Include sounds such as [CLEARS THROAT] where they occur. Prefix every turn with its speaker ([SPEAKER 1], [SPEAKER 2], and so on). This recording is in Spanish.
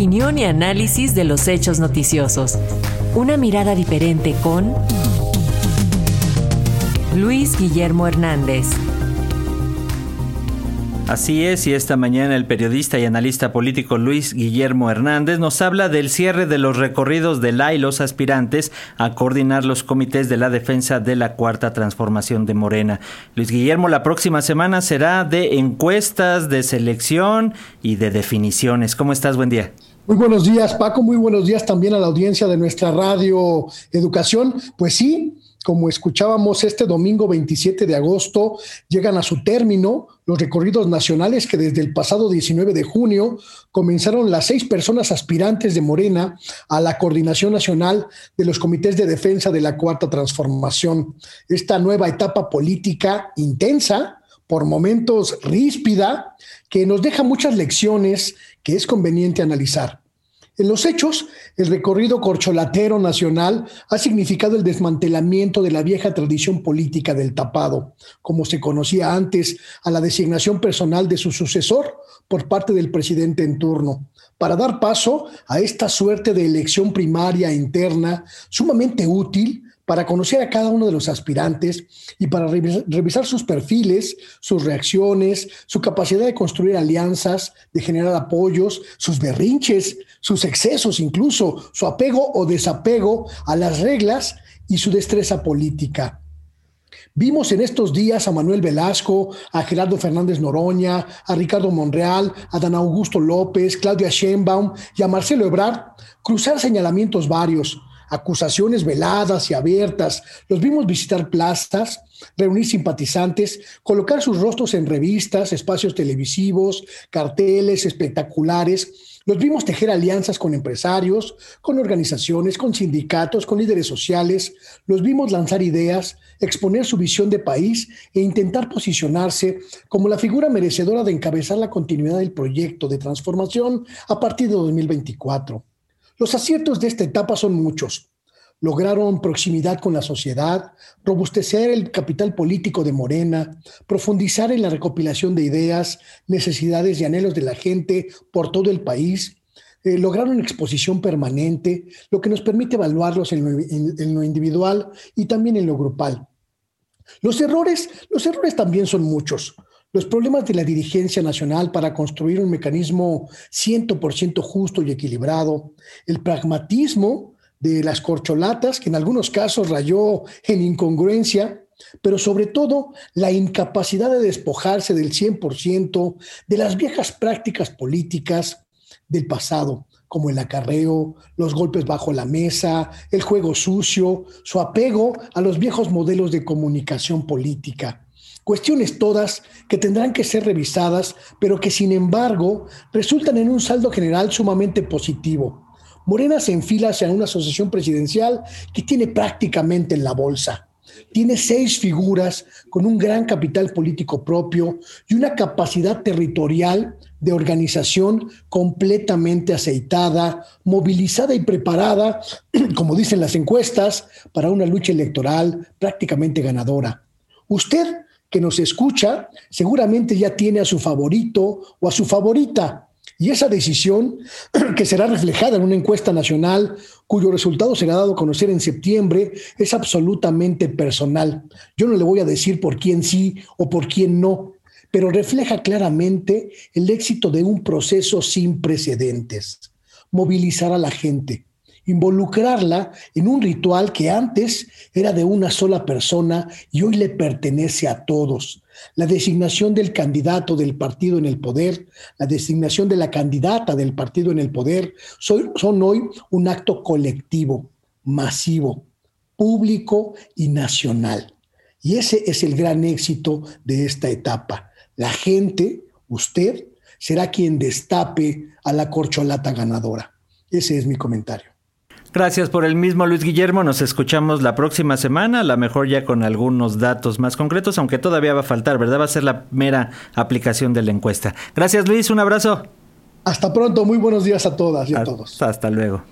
[SPEAKER 1] opinión y análisis de los hechos noticiosos. Una mirada diferente con Luis Guillermo Hernández.
[SPEAKER 2] Así es, y esta mañana el periodista y analista político Luis Guillermo Hernández nos habla del cierre de los recorridos de la y los aspirantes a coordinar los comités de la defensa de la cuarta transformación de Morena. Luis Guillermo, la próxima semana será de encuestas, de selección y de definiciones. ¿Cómo estás? Buen día.
[SPEAKER 3] Muy buenos días, Paco. Muy buenos días también a la audiencia de nuestra radio Educación. Pues sí, como escuchábamos este domingo 27 de agosto, llegan a su término los recorridos nacionales que desde el pasado 19 de junio comenzaron las seis personas aspirantes de Morena a la coordinación nacional de los comités de defensa de la Cuarta Transformación. Esta nueva etapa política intensa, por momentos ríspida, que nos deja muchas lecciones que es conveniente analizar. En los hechos, el recorrido corcholatero nacional ha significado el desmantelamiento de la vieja tradición política del tapado, como se conocía antes a la designación personal de su sucesor por parte del presidente en turno, para dar paso a esta suerte de elección primaria interna sumamente útil para conocer a cada uno de los aspirantes y para revisar sus perfiles, sus reacciones, su capacidad de construir alianzas, de generar apoyos, sus berrinches, sus excesos incluso, su apego o desapego a las reglas y su destreza política. Vimos en estos días a Manuel Velasco, a Gerardo Fernández Noroña, a Ricardo Monreal, a Dan Augusto López, Claudia Sheinbaum y a Marcelo Ebrard cruzar señalamientos varios, acusaciones veladas y abiertas. Los vimos visitar plazas, reunir simpatizantes, colocar sus rostros en revistas, espacios televisivos, carteles espectaculares. Los vimos tejer alianzas con empresarios, con organizaciones, con sindicatos, con líderes sociales. Los vimos lanzar ideas, exponer su visión de país e intentar posicionarse como la figura merecedora de encabezar la continuidad del proyecto de transformación a partir de 2024. Los aciertos de esta etapa son muchos. Lograron proximidad con la sociedad, robustecer el capital político de Morena, profundizar en la recopilación de ideas, necesidades y anhelos de la gente por todo el país, eh, lograron exposición permanente, lo que nos permite evaluarlos en lo, en lo, individual y también en lo grupal. Los errores, los errores también son muchos. Los problemas de la dirigencia nacional para construir un mecanismo 100% justo y equilibrado, el pragmatismo de las corcholatas, que en algunos casos rayó en incongruencia, pero sobre todo la incapacidad de despojarse del 100% de las viejas prácticas políticas del pasado, como el acarreo, los golpes bajo la mesa, el juego sucio, su apego a los viejos modelos de comunicación política. Cuestiones todas que tendrán que ser revisadas, pero que sin embargo resultan en un saldo general sumamente positivo. Morena se enfila hacia una asociación presidencial que tiene prácticamente en la bolsa. Tiene seis figuras con un gran capital político propio y una capacidad territorial de organización completamente aceitada, movilizada y preparada, [CLEARS THROAT] como dicen las encuestas, para una lucha electoral prácticamente ganadora. Usted que nos escucha seguramente ya tiene a su favorito o a su favorita. Y esa decisión, [CLEARS THROAT] que será reflejada en una encuesta nacional cuyo resultado será dado a conocer en septiembre, es absolutamente personal. Yo no le voy a decir por quién sí o por quién no, pero refleja claramente el éxito de un proceso sin precedentes. Movilizar a la gente, involucrarla en un ritual que antes era de una sola persona y hoy le pertenece a todos. La designación del candidato del partido en el poder, la designación de la candidata del partido en el poder, son, hoy un acto colectivo, masivo, público y nacional. Y ese es el gran éxito de esta etapa. La gente, usted, será quien destape a la corcholata ganadora. Ese es mi comentario.
[SPEAKER 2] Gracias por el mismo, Luis Guillermo. Nos escuchamos la próxima semana, a lo mejor ya con algunos datos más concretos, aunque todavía va a faltar, ¿verdad? Va a ser la mera aplicación de la encuesta. Gracias, Luis. Un abrazo.
[SPEAKER 3] Hasta pronto. Muy buenos días a todas y a todos.
[SPEAKER 2] Hasta luego.